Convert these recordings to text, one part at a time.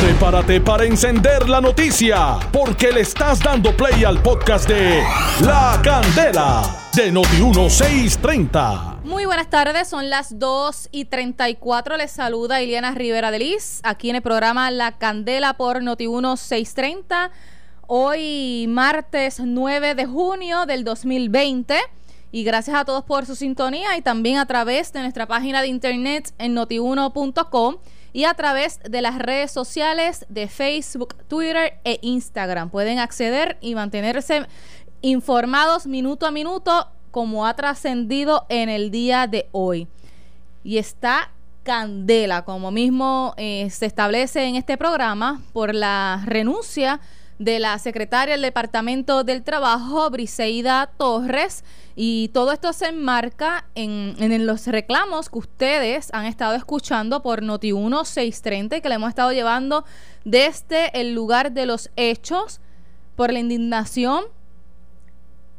Prepárate para encender la noticia, porque le estás dando play al podcast de La Candela de Noti1630. Muy buenas tardes, son las 2 y 34. Les saluda Iliana Rivera de Liz, aquí en el programa La Candela por Noti1630. Hoy, martes 9 de junio del 2020. Y gracias a todos por su sintonía y también a través de nuestra página de internet en notiuno.com y a través de las redes sociales de Facebook, Twitter e Instagram. Pueden acceder y mantenerse informados minuto a minuto como ha trascendido en el día de hoy. Y está candela, como mismo eh, se establece en este programa, por la renuncia de la secretaria del Departamento del Trabajo, Briseida Torres, y todo esto se enmarca en, en los reclamos que ustedes han estado escuchando por Noti1 630 que le hemos estado llevando desde el lugar de los hechos por la indignación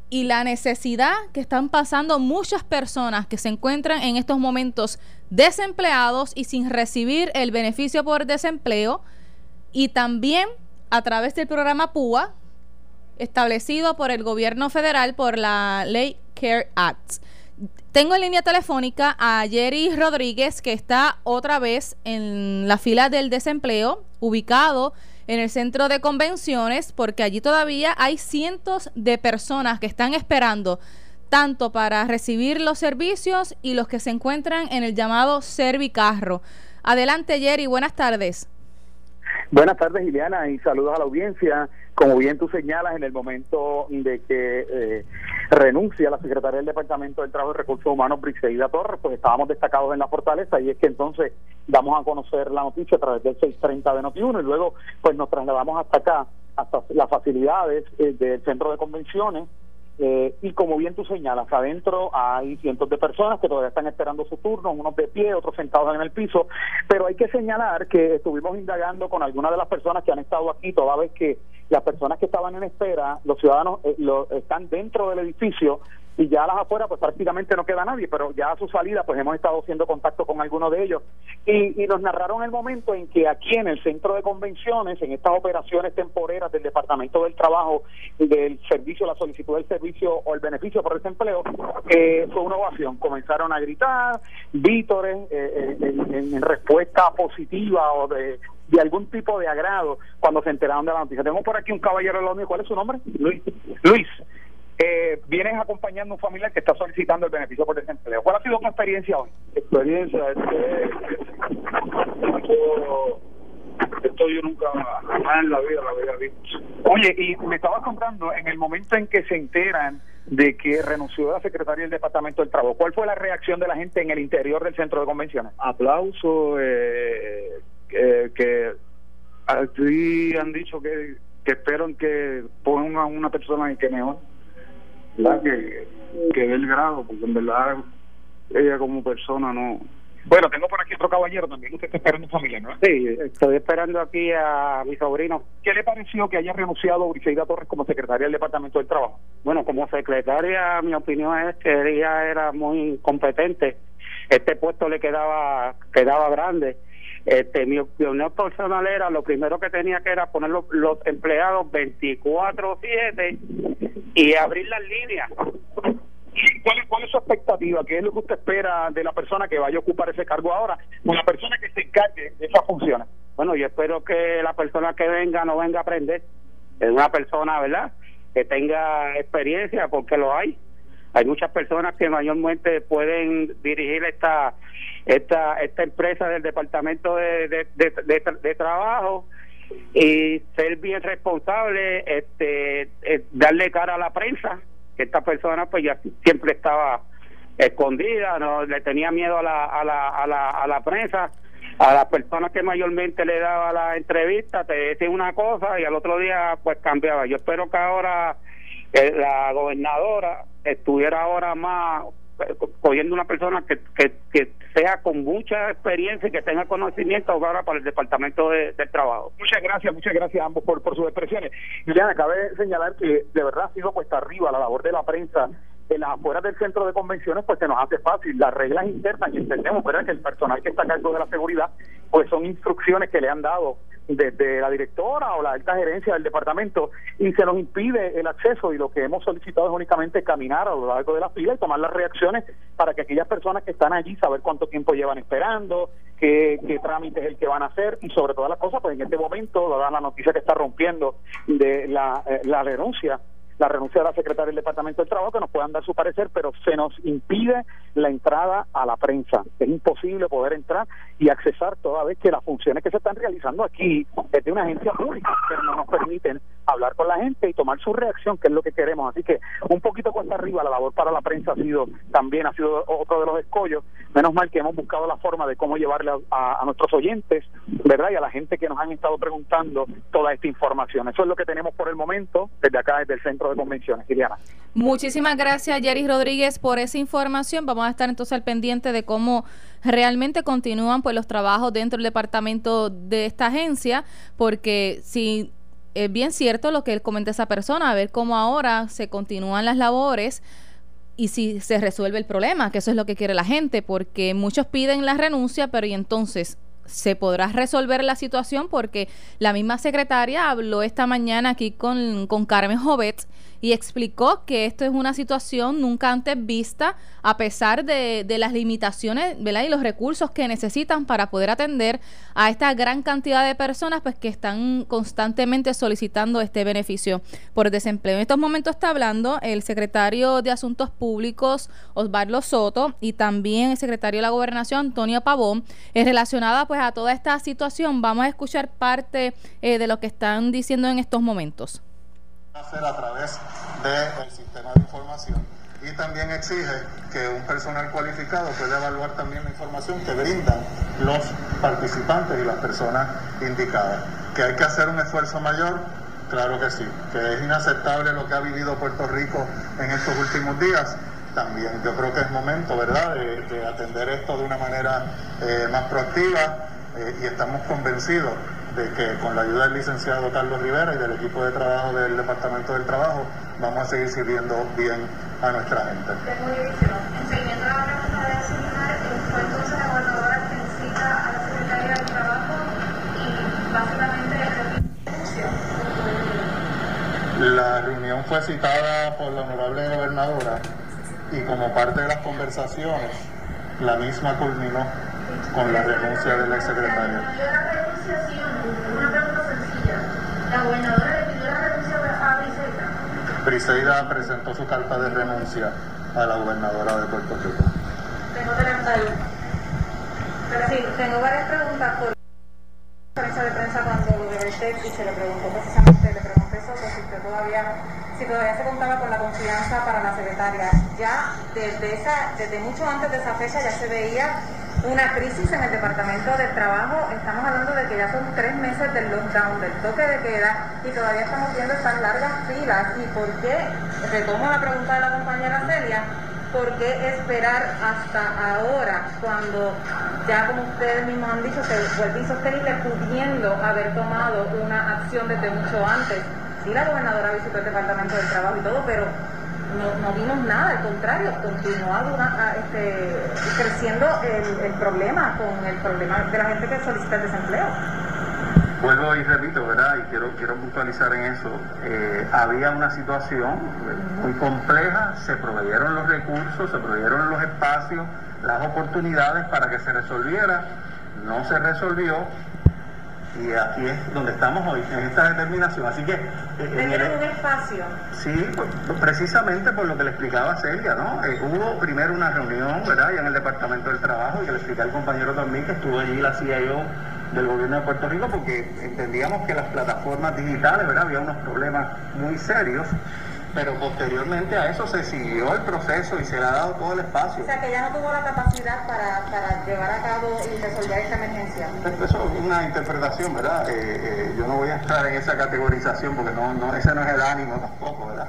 y la necesidad que están pasando muchas personas que se encuentran en estos momentos desempleados y sin recibir el beneficio por desempleo. Y también a través del programa PUA, establecido por el gobierno federal por la ley CARE Act. Tengo en línea telefónica a Jerry Rodríguez, que está otra vez en la fila del desempleo, ubicado en el centro de convenciones, porque allí todavía hay cientos de personas que están esperando tanto para recibir los servicios y los que se encuentran en el llamado Servicarro. Adelante, Jerry, buenas tardes. Buenas tardes, Ileana, y saludos a la audiencia. Como bien tú señalas, en el momento de que eh, renuncia la secretaria del Departamento del Trabajo y Recursos Humanos, Briseida Torres, pues estábamos destacados en la fortaleza y es que entonces vamos a conocer la noticia a través del 630 de Notiuno y luego pues nos trasladamos hasta acá, hasta las facilidades eh, del centro de convenciones eh, y como bien tú señalas, adentro hay cientos de personas que todavía están esperando su turno, unos de pie, otros sentados en el piso, pero hay que señalar que estuvimos indagando con algunas de las personas que han estado aquí, toda vez que las personas que estaban en espera, los ciudadanos eh, lo, están dentro del edificio y ya a las afueras pues prácticamente no queda nadie, pero ya a su salida pues hemos estado haciendo contacto con algunos de ellos y, y nos narraron el momento en que aquí en el centro de convenciones, en estas operaciones temporeras del Departamento del Trabajo, del servicio, la solicitud del servicio o el beneficio por desempleo, eh, fue una ovación, comenzaron a gritar, vítores eh, eh, en, en respuesta positiva o de de algún tipo de agrado cuando se enteraron de la noticia. Tenemos por aquí un caballero de la ¿cuál es su nombre? Luis. Luis, eh, vienes acompañando a un familiar que está solicitando el beneficio por desempleo. ¿Cuál ha sido tu experiencia hoy? Experiencia, este, esto, esto yo nunca jamás en la vida la había visto. Oye, y me estabas contando, en el momento en que se enteran de que renunció la secretaria del Departamento del Trabajo, ¿cuál fue la reacción de la gente en el interior del centro de convenciones? Aplauso, eh, eh, que aquí han dicho que, que esperan que pongan una persona en que mejor, ¿verdad? Que, que dé el grado, porque en verdad ella como persona no. Bueno, tengo por aquí otro caballero también. Usted está esperando familia, ¿no? Sí, estoy esperando aquí a mi sobrino. ¿Qué le pareció que haya renunciado Briseida Torres como secretaria del Departamento del Trabajo? Bueno, como secretaria, mi opinión es que ella era muy competente. Este puesto le quedaba quedaba grande este, mi opinión personal era lo primero que tenía que era poner los, los empleados 24/7 y abrir las líneas. ¿Cuál es, ¿Cuál es su expectativa? ¿Qué es lo que usted espera de la persona que vaya a ocupar ese cargo ahora? Una persona que se encargue de esas funciones. Bueno, yo espero que la persona que venga no venga a aprender. Es una persona, ¿verdad? Que tenga experiencia, porque lo hay. Hay muchas personas que mayormente pueden dirigir esta esta esta empresa del departamento de, de, trabajo y ser bien responsable este eh, darle cara a la prensa que esta persona pues ya siempre estaba escondida no le tenía miedo a la a la a la, a la prensa. A las personas que mayormente le daba la entrevista te decía una cosa y al otro día pues cambiaba. Yo espero que ahora eh, la gobernadora estuviera ahora más cogiendo una persona que, que, que, sea con mucha experiencia y que tenga conocimiento ahora para el Departamento de, del Trabajo. Muchas gracias, muchas gracias a ambos por, por sus expresiones. Acabé de señalar que de verdad ha sido puesta arriba la labor de la prensa en las afueras del centro de convenciones, pues se nos hace fácil. Las reglas internas y entendemos ¿verdad? que el personal que está a cargo de la seguridad pues son instrucciones que le han dado desde la directora o la alta gerencia del departamento y se nos impide el acceso y lo que hemos solicitado es únicamente caminar a lo largo de la fila y tomar las reacciones para que aquellas personas que están allí saber cuánto tiempo llevan esperando, qué, qué trámite es el que van a hacer y sobre todas las cosas, pues en este momento, dada la noticia que está rompiendo de la, eh, la denuncia la renuncia de la secretaria del Departamento del Trabajo, que nos puedan dar su parecer, pero se nos impide la entrada a la prensa. Es imposible poder entrar y accesar toda vez que las funciones que se están realizando aquí es de una agencia pública, pero no nos permiten hablar con la gente y tomar su reacción, que es lo que queremos. Así que un poquito cuesta arriba la labor para la prensa ha sido también ha sido otro de los escollos. Menos mal que hemos buscado la forma de cómo llevarle a, a nuestros oyentes, ¿verdad? Y a la gente que nos han estado preguntando toda esta información. Eso es lo que tenemos por el momento desde acá, desde el Centro de Convenciones. Muchísimas gracias, Jerry Rodríguez, por esa información. Vamos a estar entonces al pendiente de cómo realmente continúan pues los trabajos dentro del departamento de esta agencia, porque si es bien cierto lo que él comenta esa persona, a ver cómo ahora se continúan las labores y si se resuelve el problema, que eso es lo que quiere la gente, porque muchos piden la renuncia, pero y entonces se podrá resolver la situación porque la misma secretaria habló esta mañana aquí con, con Carmen Jovet y explicó que esto es una situación nunca antes vista a pesar de, de las limitaciones ¿verdad? y los recursos que necesitan para poder atender a esta gran cantidad de personas pues que están constantemente solicitando este beneficio por desempleo. En estos momentos está hablando el secretario de Asuntos Públicos Osvaldo Soto y también el secretario de la Gobernación Antonio Pavón es relacionada pues a toda esta situación. Vamos a escuchar parte eh, de lo que están diciendo en estos momentos hacer a través del sistema de información y también exige que un personal cualificado pueda evaluar también la información que brindan los participantes y las personas indicadas. Que hay que hacer un esfuerzo mayor, claro que sí. Que es inaceptable lo que ha vivido Puerto Rico en estos últimos días, también. Yo creo que es momento, ¿verdad?, de, atender esto de una manera eh, más proactiva eh, y estamos convencidos de que con la ayuda del licenciado Carlos Rivera y del equipo de trabajo del Departamento del Trabajo vamos a seguir sirviendo bien a nuestra gente. La reunión fue citada por la honorable gobernadora y como parte de las conversaciones, la misma culminó con la renuncia del exsecretario. Una pregunta sencilla. ¿La gobernadora le pidió la renuncia a Briseida? Briseida presentó su carta de renuncia a la gobernadora de Puerto Rico. Tengo, pero sí, tengo varias preguntas por conferencia de prensa cuando lo de y se le preguntó precisamente, le pregunté eso, si usted todavía, si todavía se contaba con la confianza para la secretaria. Ya desde esa, desde mucho antes de esa fecha ya se veía una crisis en el Departamento del Trabajo. Estamos hablando de que ya son tres meses del lockdown, del toque de queda, y todavía estamos viendo estas largas filas. ¿Y por qué? Retomo la pregunta de la compañera Celia. ¿Por qué esperar hasta ahora cuando ya como ustedes mismos han dicho se vuelve insostenible pudiendo haber tomado una acción desde mucho antes? Sí, la gobernadora visitó el Departamento del Trabajo y todo, pero no, no vimos nada, al contrario, continúa este, creciendo el, problema con el problema de la gente que solicita el desempleo. Vuelvo y repito, ¿verdad? Y quiero, quiero puntualizar en eso. Eh, había una situación muy compleja, se proveyeron los recursos, se proveyeron los espacios, las oportunidades para que se resolviera. No se resolvió, y aquí es donde estamos hoy, en esta determinación. Así que... Eh, un espacio? Sí, pues, pues, precisamente por lo que le explicaba Celia, ¿no? Eh, hubo primero una reunión, ¿verdad? Ya en el Departamento del Trabajo, y que le expliqué al compañero también que estuvo allí la CIO del gobierno de Puerto Rico, porque entendíamos que las plataformas digitales, ¿verdad? Había unos problemas muy serios pero posteriormente a eso se siguió el proceso y se le ha dado todo el espacio. O sea, que ya no tuvo la capacidad para, para llevar a cabo y resolver esta emergencia. Eso es una interpretación, ¿verdad? Eh, eh, yo no voy a estar en esa categorización porque no, no, ese no es el ánimo tampoco, ¿verdad?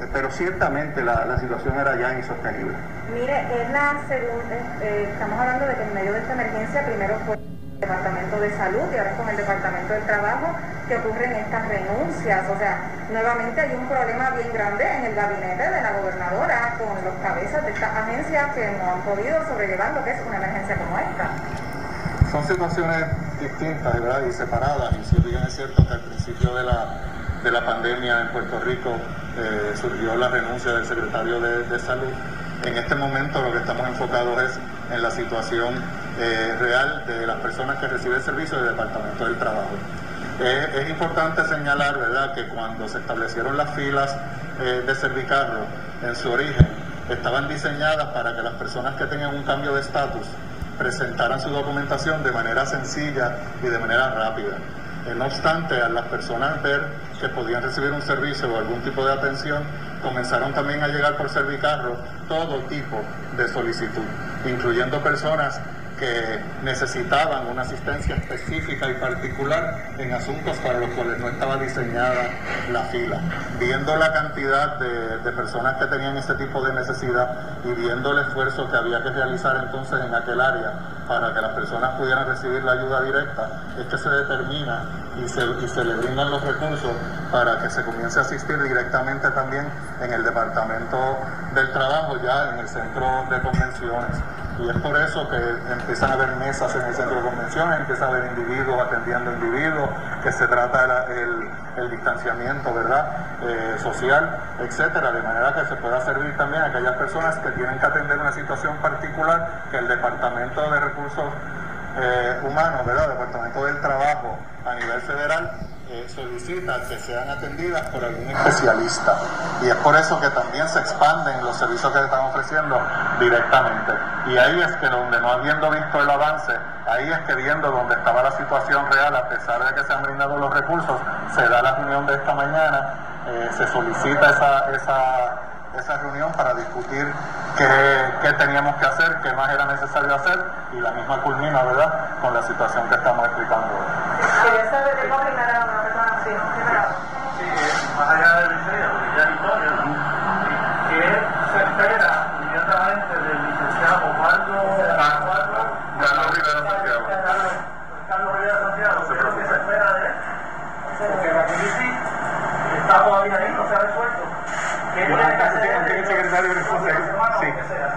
Eh, pero ciertamente la, la, situación era ya insostenible. Mire, es la segunda, estamos hablando de que en medio de esta emergencia primero fue Departamento de Salud y ahora con el Departamento del Trabajo que ocurren estas renuncias. O sea, nuevamente hay un problema bien grande en el gabinete de la gobernadora con los cabezas de estas agencias que no han podido sobrellevar lo que es una emergencia como esta. Son situaciones distintas ¿verdad? y separadas. Y si bien es cierto que al principio de la, de la pandemia en Puerto Rico eh, surgió la renuncia del secretario de, de, Salud, en este momento lo que estamos enfocados es en la situación eh, real de las personas que reciben servicio del Departamento del Trabajo. Eh, es importante señalar ¿verdad? que cuando se establecieron las filas de Servicarro en su origen, estaban diseñadas para que las personas que tenían un cambio de estatus presentaran su documentación de manera sencilla y de manera rápida. Eh, no obstante, a las personas ver que podían recibir un servicio o algún tipo de atención, comenzaron también a llegar por Servicarro todo tipo de solicitud, incluyendo personas que necesitaban una asistencia específica y particular en asuntos para los cuales no estaba diseñada la fila. Viendo la cantidad de, personas que tenían este tipo de necesidad y viendo el esfuerzo que había que realizar entonces en aquel área para que las personas pudieran recibir la ayuda directa, es que se determina y se, y se le brindan los recursos para que se comience a asistir directamente también en el Departamento del Trabajo, ya en el Centro de Convenciones. Y es por eso que empiezan a haber mesas en el centro de convenciones, empiezan a haber individuos atendiendo individuos, que se trata el, el distanciamiento ¿verdad? Eh, social, etcétera, de manera que se pueda servir también a aquellas personas que tienen que atender una situación particular que el Departamento de Recursos eh, Humanos, ¿verdad? Departamento del Trabajo a nivel federal eh, solicita que sean atendidas por algún especialista. Y es por eso que también se expanden los servicios que están ofreciendo directamente. Y ahí es que donde no habiendo visto el avance, ahí es que viendo donde estaba la situación real, a pesar de que se han brindado los recursos, se da la reunión de esta mañana, eh, se solicita esa, esa, esa reunión para discutir qué, qué, teníamos que hacer, qué más era necesario hacer, y la misma culmina, ¿verdad?, con la situación que estamos explicando. Sí, más allá del liceo, ya Victoria, ¿qué se espera inmediatamente del licenciado Osvaldo Carlos Rivera Santiago? Carlos Rivera Santiago, ¿qué es lo que se espera de él? Porque la crisis está todavía ahí, no se ha resuelto. ¿Qué tiene que hacer? Sí,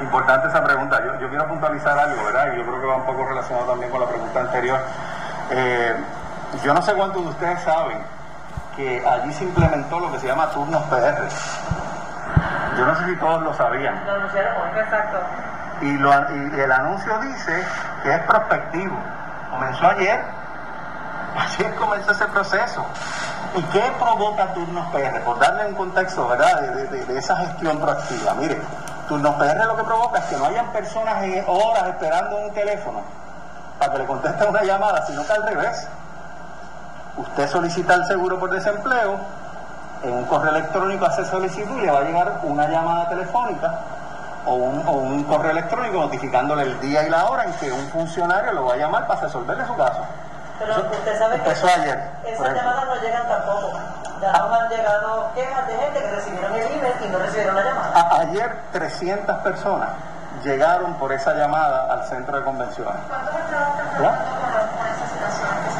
importante esa pregunta. Yo, yo, quiero puntualizar algo, ¿verdad? Y yo creo que va un poco relacionado también con la pregunta anterior. Eh, yo no sé cuántos de ustedes saben que allí se implementó lo que se llama turnos PR. Yo no sé si todos lo sabían. Lo anunciaron hoy, exacto. Y, lo, y el anuncio dice que es prospectivo. Comenzó ayer. Así es comenzó ese proceso. ¿Y qué provoca turnos PR? Por darle un contexto, ¿verdad? De, de, de, esa gestión proactiva. Mire, turnos PR lo que provoca es que no hayan personas en horas esperando un teléfono para que le contesten una llamada, sino que al revés. Usted solicita el seguro por desempleo, en un correo electrónico hace solicitud y le va a llegar una llamada telefónica o un, o un correo electrónico notificándole el día y la hora en que un funcionario lo va a llamar para resolverle su caso. Pero Eso usted sabe que ayer. Esas llamadas no llegan tampoco. Ya nos han llegado quejas de gente que recibieron el email y no recibieron la llamada. A, ayer 300 personas llegaron por esa llamada al centro de convenciones.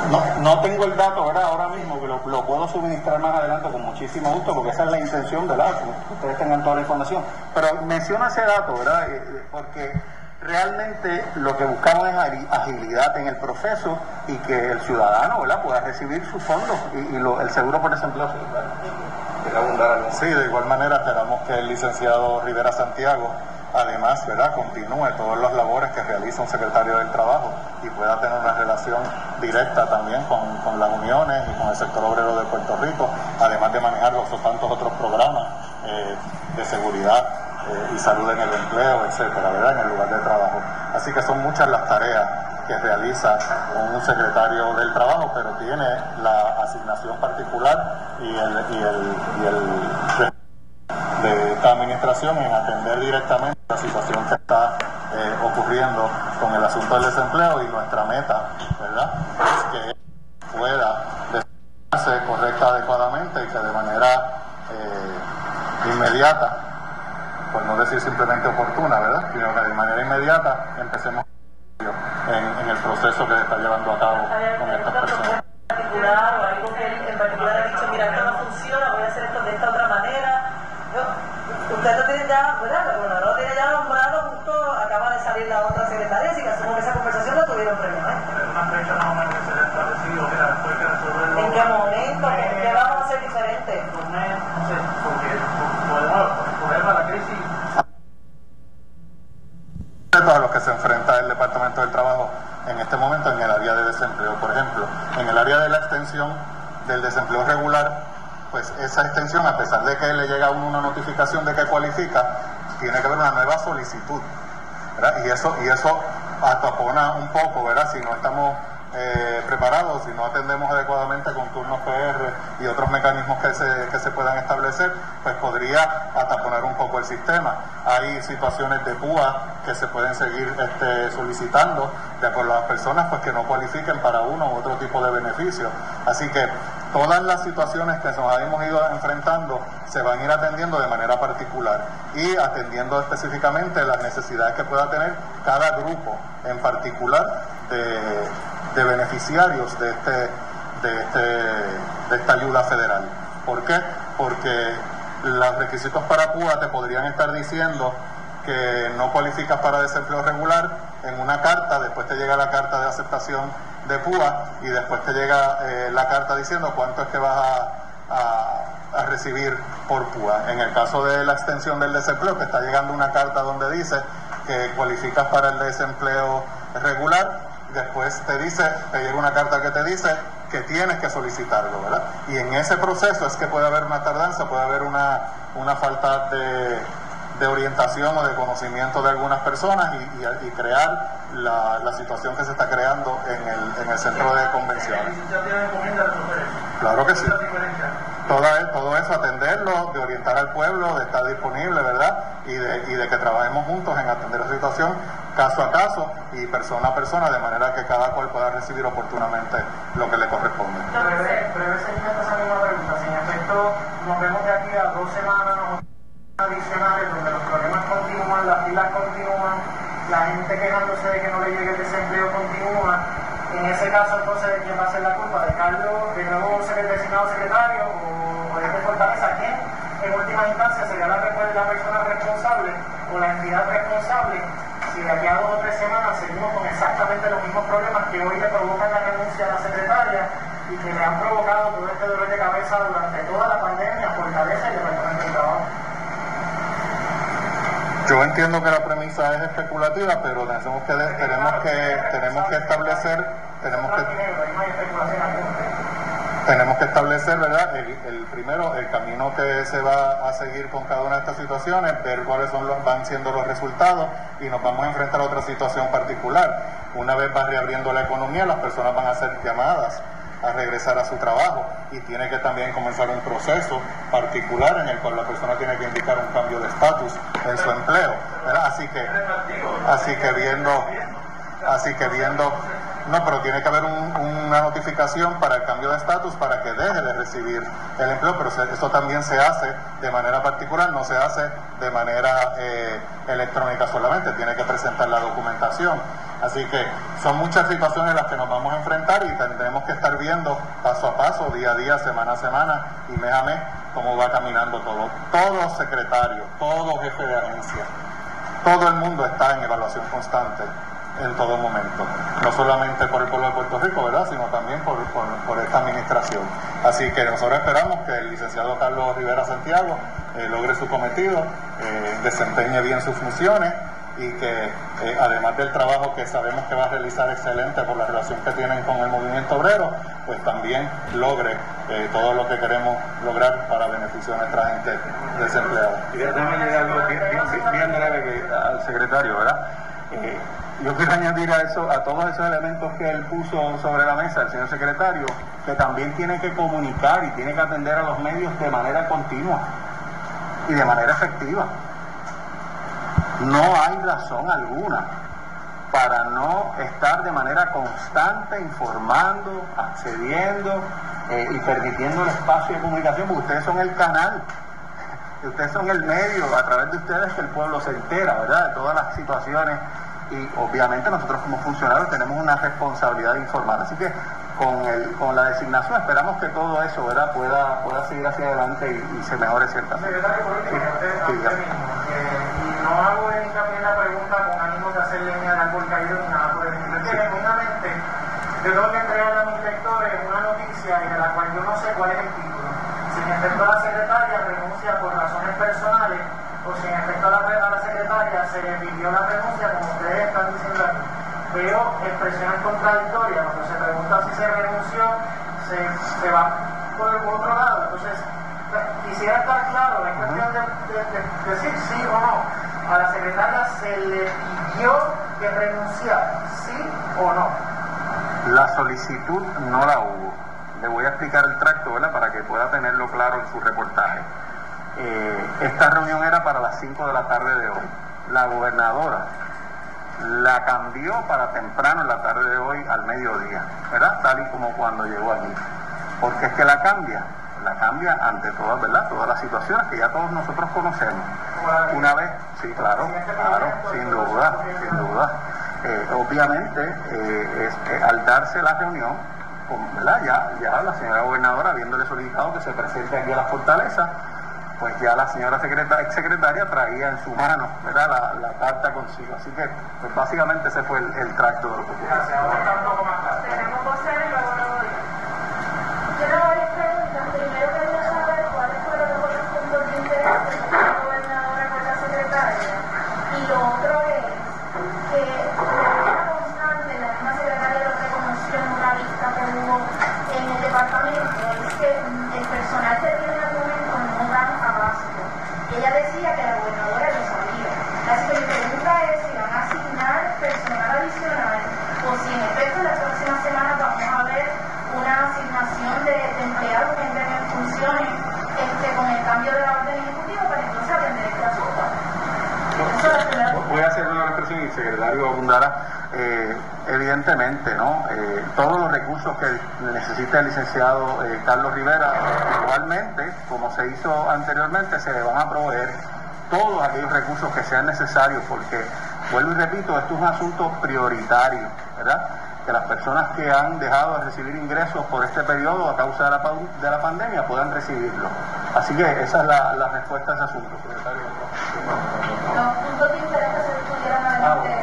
No, no tengo el dato ¿verdad? ahora mismo, que lo, lo, puedo suministrar más adelante con muchísimo gusto, porque esa es la intención, ¿verdad? Que ustedes tengan toda la información. Pero menciono ese dato, ¿verdad? Porque realmente lo que buscamos es agilidad en el proceso y que el ciudadano ¿verdad? pueda recibir sus fondos y, y lo, el seguro por desempleo. Sí, de igual manera esperamos que el licenciado Rivera Santiago además ¿verdad? continúe todas las labores que realiza un secretario del Trabajo y pueda tener una relación directa también con, con las uniones y con el sector obrero de Puerto Rico, además de manejar los tantos otros programas eh, de seguridad eh, y salud en el empleo, etcétera, ¿verdad? en el lugar de trabajo. Así que son muchas las tareas que realiza un secretario del trabajo, pero tiene la asignación particular y el, y el, y el de esta administración en atender directamente la situación que está eh, ocurriendo con el asunto del desempleo y nuestra meta, de manera eh, inmediata, por no decir simplemente oportuna, ¿verdad? Sino que de manera inmediata empecemos en, el proceso que se está llevando a cabo con estas personas. Particular, o algo que en particular ha dicho, mira, esto no funciona, voy a hacer esto de esta otra manera. Usted no tiene ya, ¿verdad? Bueno, no tiene ya nombrado, justo acaba de salir la otra secretaria, así que asumo que esa conversación la tuvieron previamente. ¿En qué momento? se enfrenta el Departamento del Trabajo en este momento en el área de desempleo, por ejemplo. En el área de la extensión del desempleo regular, pues esa extensión, a pesar de que le llega a uno una notificación de que cualifica, tiene que haber una nueva solicitud. ¿verdad? Y eso, y eso atapona un poco, ¿verdad? Si no estamos eh, preparados, si no atendemos adecuadamente con turnos PR y otros mecanismos que se, que se puedan establecer, pues podría ataponar un poco el sistema. Hay situaciones de púa que se pueden seguir este, solicitando de a las personas pues, que no cualifiquen para uno u otro tipo de beneficio. Así que todas las situaciones que nos hemos ido enfrentando se van a ir atendiendo de manera particular y atendiendo específicamente las necesidades que pueda tener cada grupo en particular de, de beneficiarios de, este, de, este, de esta ayuda federal. ¿Por qué? Porque los requisitos para PUA te podrían estar diciendo que no cualificas para desempleo regular en una carta, después te llega la carta de aceptación de PUA y después te llega eh, la carta diciendo cuánto es que vas a, a, a, recibir por PUA. En el caso de la extensión del desempleo, que está llegando una carta donde dice que cualificas para el desempleo regular, después te dice, te llega una carta que te dice que tienes que solicitarlo, ¿verdad? Y en ese proceso es que puede haber una tardanza, puede haber una, una falta de, de orientación o de conocimiento de algunas personas y, y, y crear la, la, situación que se está creando en el, en el centro de convenciones. Claro que sí. Todo, todo eso, atenderlo, de orientar al pueblo, de estar disponible, ¿verdad? Y de, y de que trabajemos juntos en atender la situación caso a caso y persona a persona, de manera que cada cual pueda recibir oportunamente lo que le corresponde. Breve, breve esa misma pregunta. Si en efecto nos vemos de aquí a dos semanas adicionales donde los problemas continúan, las filas continúan, la gente quejándose de que no le llegue el desempleo continúa, en ese caso entonces de quién va a ser la culpa, de Carlos, de nuevo designado secretario o, de Fortaleza, ¿quién en última instancia sería la, la persona responsable o la entidad responsable si de aquí a dos o tres semanas seguimos con exactamente los mismos problemas que hoy le provocan la renuncia a la secretaria y que le han provocado todo este dolor de cabeza durante toda la pandemia, Fortaleza y el Departamento de Trabajo. Yo entiendo que la premisa es especulativa, pero tenemos que, tenemos que, tenemos que establecer, tenemos que, tenemos que establecer, ¿verdad? El, primero, el camino que se va a seguir con cada una de estas situaciones, ver cuáles son los, van siendo los resultados y nos vamos a enfrentar a otra situación particular. Una vez va reabriendo la economía, las personas van a ser llamadas a regresar a su trabajo y tiene que también comenzar un proceso particular en el cual la persona tiene que indicar un cambio de estatus en su empleo, ¿verdad? Así que, así que viendo, así que viendo no, pero tiene que haber un, una notificación para el cambio de estatus para que deje de recibir el empleo, pero eso también se hace de manera particular, no se hace de manera eh, electrónica solamente, tiene que presentar la documentación. Así que son muchas situaciones las que nos vamos a enfrentar y tendremos que estar viendo paso a paso, día a día, semana a semana y mes a mes cómo va caminando todo. Todo secretario, todo jefe de agencia, todo el mundo está en evaluación constante en todo momento, no solamente por el pueblo de Puerto Rico, ¿verdad?, sino también por, por, esta administración. Así que nosotros esperamos que el licenciado Carlos Rivera Santiago eh, logre su cometido, eh, desempeñe bien sus funciones y que eh, además del trabajo que sabemos que va a realizar excelente por la relación que tienen con el movimiento obrero, pues también logre eh, todo lo que queremos lograr para beneficio de nuestra gente desempleada. Y déjame algo bien, bien, bien breve al secretario, ¿verdad? Eh, yo quiero añadir a eso, a todos esos elementos que él puso sobre la mesa, el señor secretario, que también tiene que comunicar y tiene que atender a los medios de manera continua y de manera efectiva. No hay razón alguna para no estar de manera constante informando, accediendo eh, y permitiendo el espacio de comunicación, porque ustedes son el canal, ustedes son el medio, a través de ustedes que el pueblo se entera, ¿verdad?, de todas las situaciones y obviamente nosotros como funcionarios tenemos una responsabilidad de informar. Así que con, el, con la designación esperamos que todo eso ¿verdad? Pueda, pueda seguir hacia adelante y, y se mejore ciertamente. Secretario, por último, sí, usted, sí, usted mismo, eh, y no hago hincapié en la pregunta con ánimo de hacer leña del árbol caído ni nada por el estilo. Sí. Genuinamente, yo tengo que entregar a mis lectores una noticia y de la cual yo no sé cuál es el título. Si en efecto la secretaria renuncia por razones personales si en efecto a la, a la secretaria se le pidió la renuncia, como ustedes están diciendo aquí. Veo expresiones contradictorias, cuando se pregunta si se renunció, se, se va por el otro lado. Entonces, quisiera estar claro, es cuestión de, de- de decir sí o no. A la secretaria se le pidió que renunciara, sí o no. La solicitud no la hubo. Le voy a explicar el tracto, ¿verdad? Para que pueda tenerlo claro en su reportaje. Eh, esta reunión era para las 5 de la tarde de hoy. La gobernadora la cambió para temprano en la tarde de hoy al mediodía, ¿verdad? Tal y como cuando llegó allí. ¿Por qué es que la cambia? La cambia ante todas, ¿verdad? Todas las situaciones que ya todos nosotros conocemos. Una vez, sí, claro, claro, sin duda, sin duda. Eh, obviamente, eh, al darse la reunión. Ya, ya la señora gobernadora, habiéndole solicitado que se presente aquí a la fortaleza, pues ya la señora secreta- exsecretaria traía en su mano ¿verdad? La, la carta consigo. Así que, pues básicamente ese fue el, el tracto de lo que Gracias, ahora está un poco más claro. Tenemos voces y luego lo doy. Quiero varias preguntas. Primero quería saber cuáles fueron los otros puntos de interés que tuvo la gobernadora con la secretaria. Y lo otro es que de manera constante la misma secretaria lo reconoció en una vista que hubo en el departamento, es que el personal que tiene al momento no dan abasto. Ella decía que la gobernadora lo sabía. Así que mi pregunta es si van a asignar personal adicional o si en efecto la próxima semana vamos a ver una asignación de, de empleados que entren en funciones este, con el cambio de la orden ejecutiva para entonces atender este asunto. Voy a hacer una expresión y el secretario abundará. Eh, evidentemente, ¿no? Eh, todos los recursos que necesita el licenciado eh, Carlos Rivera, igualmente, como se hizo anteriormente, se le van a proveer todos aquellos recursos que sean necesarios, porque, vuelvo y repito, esto es un asunto prioritario, ¿verdad? Que las personas que han dejado de recibir ingresos por este periodo a causa de la, de la pandemia puedan recibirlo. Así que esa es la, la respuesta a ese asunto, secretario. Los puntos de interés que se discutieron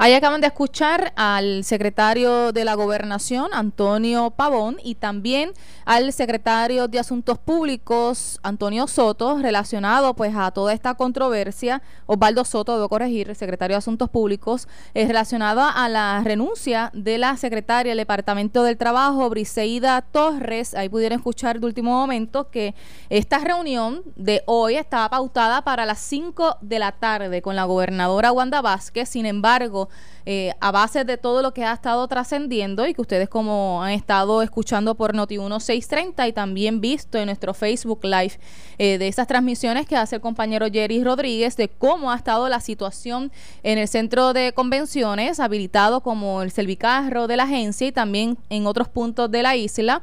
Ahí acaban de escuchar al secretario de la Gobernación, Antonio Pavón, y también al secretario de Asuntos Públicos, Antonio Soto, relacionado pues a toda esta controversia, Osvaldo Soto, debo corregir, secretario de Asuntos Públicos, es relacionado a la renuncia de la secretaria del Departamento del Trabajo, Briseida Torres. Ahí pudieron escuchar de último momento que esta reunión de hoy estaba pautada para las 5 de la tarde con la gobernadora Wanda Vázquez. Sin embargo, eh, a base de todo lo que ha estado trascendiendo y que ustedes como han estado escuchando por Noti1 630 y también visto en nuestro Facebook Live eh, de esas transmisiones que hace el compañero Jerry Rodríguez de cómo ha estado la situación en el centro de convenciones habilitado como el Servicarro de la agencia y también en otros puntos de la isla.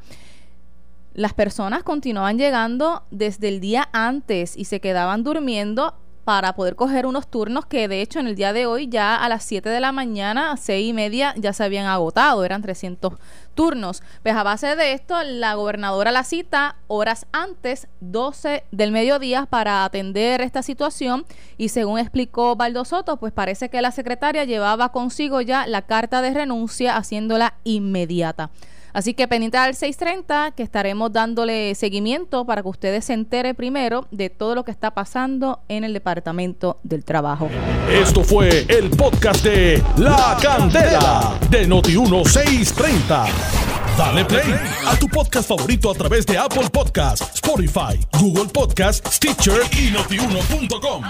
Las personas continuaban llegando desde el día antes y se quedaban durmiendo para poder coger unos turnos que de hecho en el día de hoy ya a las 7 de la mañana, a 6 y media ya se habían agotado, eran 300 turnos. Pues a base de esto, la gobernadora la cita horas antes, 12 del mediodía, para atender esta situación y según explicó Baldo Soto, pues parece que la secretaria llevaba consigo ya la carta de renuncia haciéndola inmediata. Así que pendiente al 630 que estaremos dándole seguimiento para que ustedes se entere primero de todo lo que está pasando en el Departamento del Trabajo. Esto fue el podcast de La Candela de Noti1630. Dale play a tu podcast favorito a través de Apple Podcasts, Spotify, Google Podcasts, Stitcher y notiuno.com.